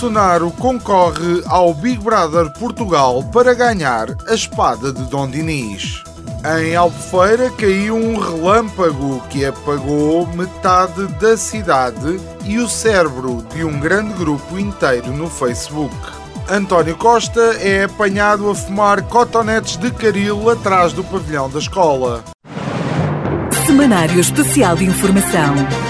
Bolsonaro concorre ao Big Brother Portugal para ganhar a espada de Dom Dinis. Em Albufeira caiu um relâmpago que apagou metade da cidade e o cérebro de um grande grupo inteiro no Facebook. António Costa é apanhado a fumar cotonetes de caril atrás do pavilhão da escola. Semanário Especial de Informação.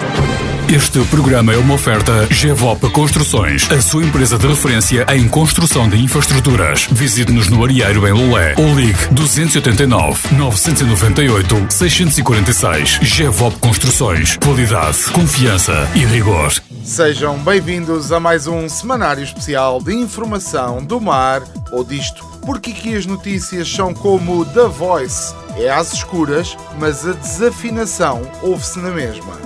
Este programa é uma oferta GEVOP Construções, a sua empresa de referência em construção de infraestruturas. Visite-nos no Arieiro em Lolé ou ligue 289 998 646. GEVOP Construções. Qualidade, confiança e rigor. Sejam bem-vindos a mais um semanário especial de informação do mar ou disto. Porque aqui as notícias são como The Voice. É às escuras, mas a desafinação ouve-se na mesma.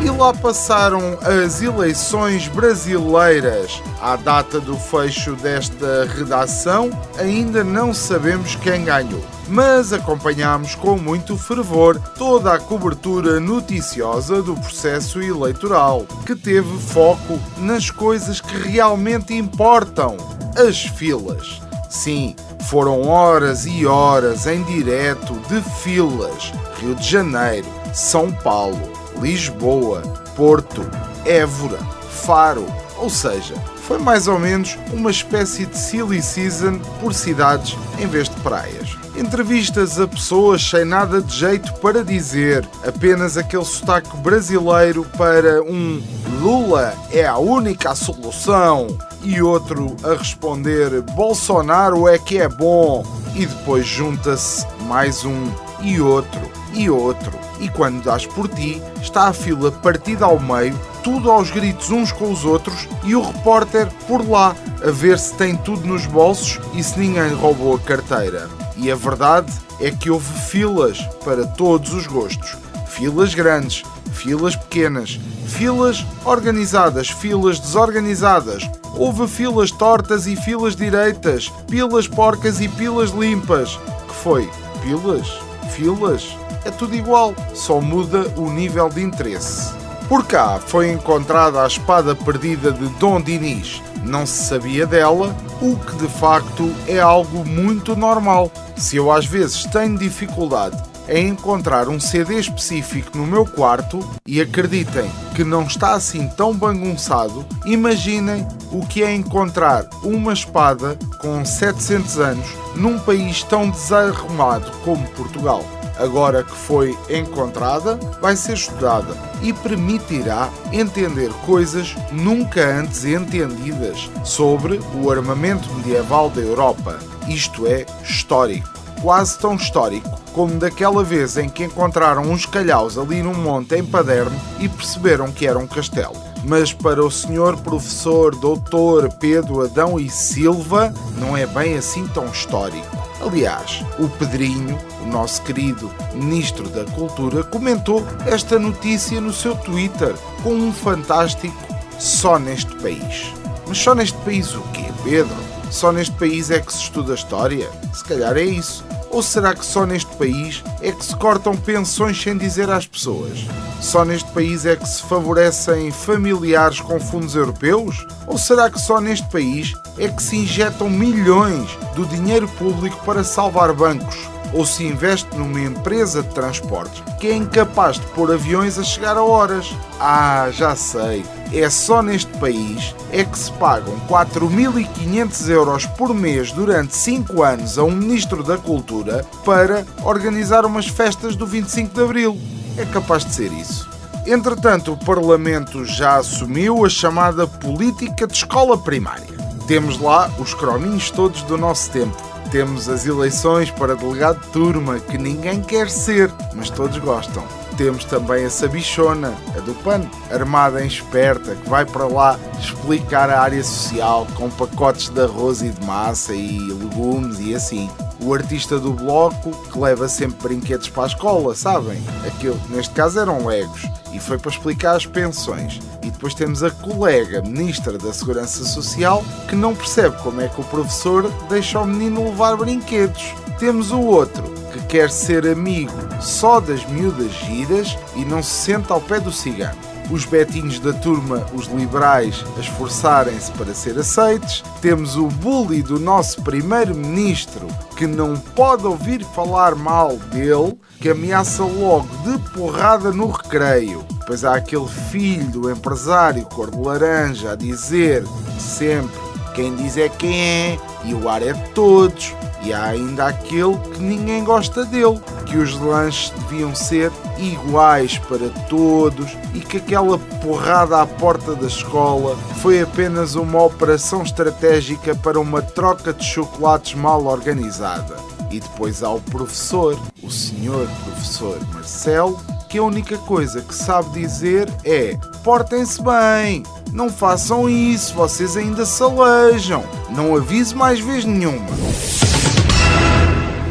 E lá passaram as eleições brasileiras. À data do fecho desta redação, ainda não sabemos quem ganhou. Mas acompanhamos com muito fervor toda a cobertura noticiosa do processo eleitoral, que teve foco nas coisas que realmente importam: as filas. Sim, foram horas e horas em direto de filas. Rio de Janeiro, São Paulo, Lisboa, Porto, Évora, Faro, ou seja, foi mais ou menos uma espécie de silly season por cidades em vez de praias. Entrevistas a pessoas sem nada de jeito para dizer, apenas aquele sotaque brasileiro para um Lula é a única solução e outro a responder Bolsonaro é que é bom e depois junta-se mais um e outro e outro. E quando dás por ti, está a fila partida ao meio, tudo aos gritos uns com os outros e o repórter por lá a ver se tem tudo nos bolsos e se ninguém roubou a carteira. E a verdade é que houve filas para todos os gostos. Filas grandes, filas pequenas, filas organizadas, filas desorganizadas. Houve filas tortas e filas direitas, pilas porcas e pilas limpas. Que foi? Pilas? Filas? É tudo igual, só muda o nível de interesse. Por cá foi encontrada a espada perdida de Dom Dinis. Não se sabia dela, o que de facto é algo muito normal. Se eu às vezes tenho dificuldade em encontrar um CD específico no meu quarto e acreditem que não está assim tão bagunçado, imaginem o que é encontrar uma espada com 700 anos num país tão desarrumado como Portugal agora que foi encontrada, vai ser estudada e permitirá entender coisas nunca antes entendidas sobre o armamento medieval da Europa. Isto é histórico, quase tão histórico como daquela vez em que encontraram uns calhaus ali num monte em Paderno e perceberam que era um castelo. Mas para o senhor professor doutor Pedro Adão e Silva, não é bem assim tão histórico. Aliás, o Pedrinho, o nosso querido Ministro da Cultura, comentou esta notícia no seu Twitter com um fantástico só neste país. Mas só neste país o quê, Pedro? Só neste país é que se estuda história? Se calhar é isso. Ou será que só neste país é que se cortam pensões sem dizer às pessoas? Só neste país é que se favorecem familiares com fundos europeus? Ou será que só neste país é que se injetam milhões do dinheiro público para salvar bancos? Ou se investe numa empresa de transportes que é incapaz de pôr aviões a chegar a horas? Ah, já sei é só neste país é que se pagam 4.500 euros por mês durante 5 anos a um Ministro da Cultura para organizar umas festas do 25 de Abril. É capaz de ser isso. Entretanto, o Parlamento já assumiu a chamada política de escola primária. Temos lá os crominhos todos do nosso tempo. Temos as eleições para delegado de turma, que ninguém quer ser, mas todos gostam temos também a Sabichona, a do PAN, armada em esperta, que vai para lá explicar a área social com pacotes de arroz e de massa e legumes e assim. O artista do bloco que leva sempre brinquedos para a escola, sabem? Aquilo, neste caso eram legos, e foi para explicar as pensões. E depois temos a colega ministra da Segurança Social que não percebe como é que o professor deixa o menino levar brinquedos. Temos o outro que quer ser amigo só das miúdas giras e não se senta ao pé do cigano os betinhos da turma, os liberais, a esforçarem-se para ser aceites. Temos o bully do nosso primeiro-ministro, que não pode ouvir falar mal dele, que ameaça logo de porrada no recreio. Depois há aquele filho do empresário cor de laranja a dizer sempre quem diz é quem é e o ar é de todos. E há ainda aquele que ninguém gosta dele, que os lanches deviam ser iguais para todos e que aquela porrada à porta da escola foi apenas uma operação estratégica para uma troca de chocolates mal organizada. E depois há o professor, o senhor professor Marcelo, que a única coisa que sabe dizer é: portem-se bem, não façam isso, vocês ainda se alejam, não avise mais vez nenhuma.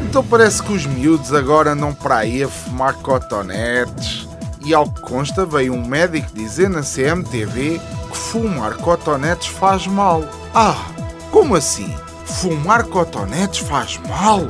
Então parece que os miúdos agora andam para aí a fumar cotonetes. E ao que consta, veio um médico dizer na CMTV que fumar cotonetes faz mal. Ah, como assim? Fumar cotonetes faz mal?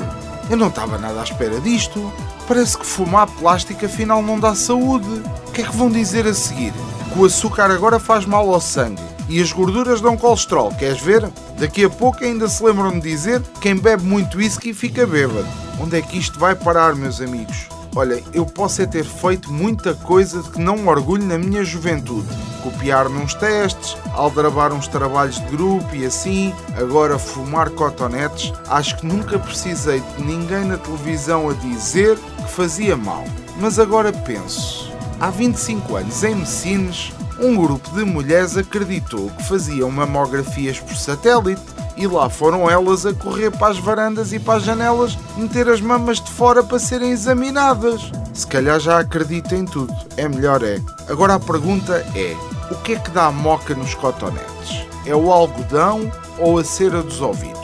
Eu não estava nada à espera disto. Parece que fumar plástico afinal não dá saúde. O que é que vão dizer a seguir? Que o açúcar agora faz mal ao sangue e as gorduras dão colesterol, queres ver? Daqui a pouco ainda se lembram de dizer quem bebe muito whisky fica bêbado. Onde é que isto vai parar, meus amigos? Olha, eu posso é ter feito muita coisa que não orgulho na minha juventude. Copiar nos testes, aldrabar uns trabalhos de grupo e assim, agora fumar cotonetes, acho que nunca precisei de ninguém na televisão a dizer que fazia mal. Mas agora penso, há 25 anos em Messines, um grupo de mulheres acreditou que faziam mamografias por satélite e lá foram elas a correr para as varandas e para as janelas meter as mamas de fora para serem examinadas. Se calhar já acredita em tudo, é melhor é. Agora a pergunta é: o que é que dá moca nos cotonetes? É o algodão ou a cera dos ouvidos?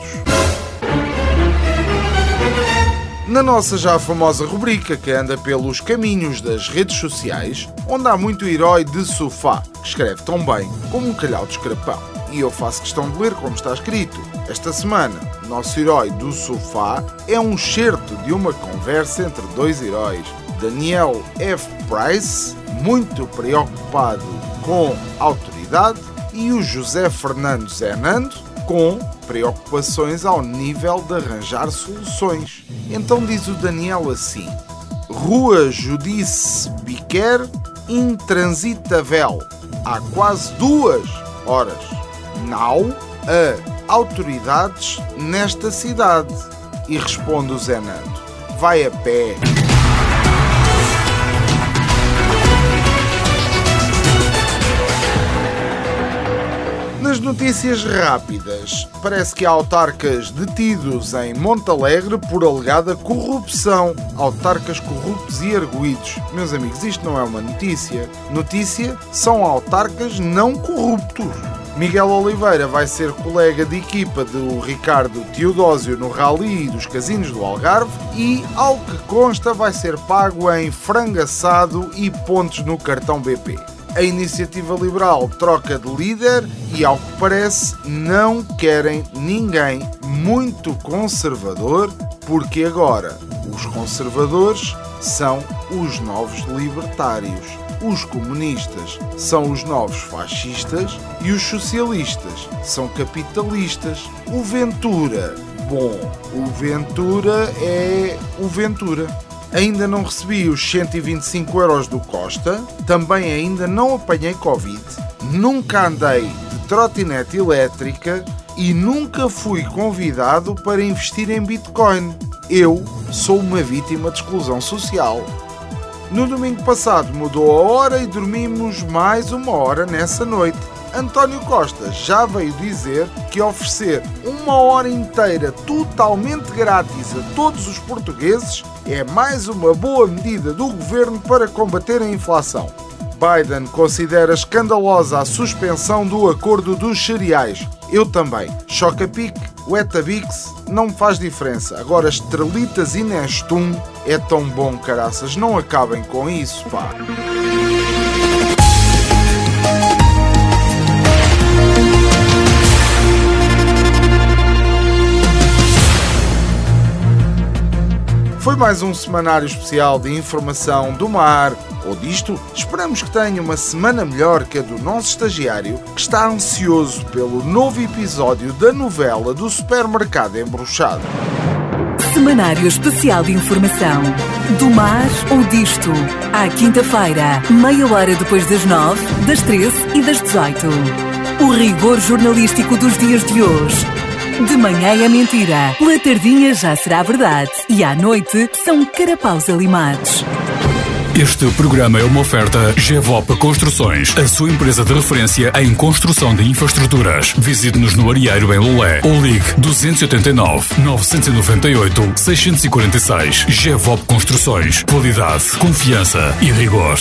Na nossa já famosa rubrica que anda pelos caminhos das redes sociais, onde há muito herói de sofá, que escreve tão bem como um calhau de escrapão. E eu faço questão de ler como está escrito. Esta semana, nosso herói do sofá é um certo de uma conversa entre dois heróis. Daniel F. Price, muito preocupado com autoridade, e o José Fernando Zenando, com preocupações ao nível de arranjar soluções. Então diz o Daniel assim: Rua Judice Biquer intransitável há quase duas horas. Não a autoridades nesta cidade. E responde o Zenando: Vai a pé. Nas notícias rápidas, parece que há autarcas detidos em Montalegre por alegada corrupção. Autarcas corruptos e arguídos. Meus amigos, isto não é uma notícia. Notícia são autarcas não corruptos. Miguel Oliveira vai ser colega de equipa do Ricardo Teodósio no Rally dos Casinos do Algarve e, ao que consta, vai ser pago em frango assado e pontos no cartão BP a iniciativa liberal troca de líder e, ao que parece, não querem ninguém muito conservador, porque agora os conservadores são os novos libertários. Os comunistas são os novos fascistas e os socialistas são capitalistas. O Ventura, bom, o Ventura é o Ventura. Ainda não recebi os 125 euros do Costa, também ainda não apanhei Covid, nunca andei de trotinete elétrica e nunca fui convidado para investir em Bitcoin. Eu sou uma vítima de exclusão social. No domingo passado mudou a hora e dormimos mais uma hora nessa noite. António Costa já veio dizer que oferecer uma hora inteira totalmente grátis a todos os portugueses é mais uma boa medida do governo para combater a inflação. Biden considera escandalosa a suspensão do acordo dos cereais. Eu também. Choca-pique O Etabix não faz diferença. Agora, Estrelitas e Nestum é tão bom, caraças. Não acabem com isso, pá. Foi mais um semanário especial de informação do mar ou disto. Esperamos que tenha uma semana melhor que a do nosso estagiário, que está ansioso pelo novo episódio da novela do supermercado embruxado. Semanário especial de informação do mar ou disto. À quinta-feira, meia hora depois das nove, das treze e das dezoito. O rigor jornalístico dos dias de hoje de manhã é mentira, pela tardinha já será verdade e à noite são carapaus alimados. Este programa é uma oferta GEVOP Construções, a sua empresa de referência em construção de infraestruturas. Visite-nos no Arieiro em Lolé ou ligue 289 998 646. GEVOP Construções. Qualidade, confiança e rigor.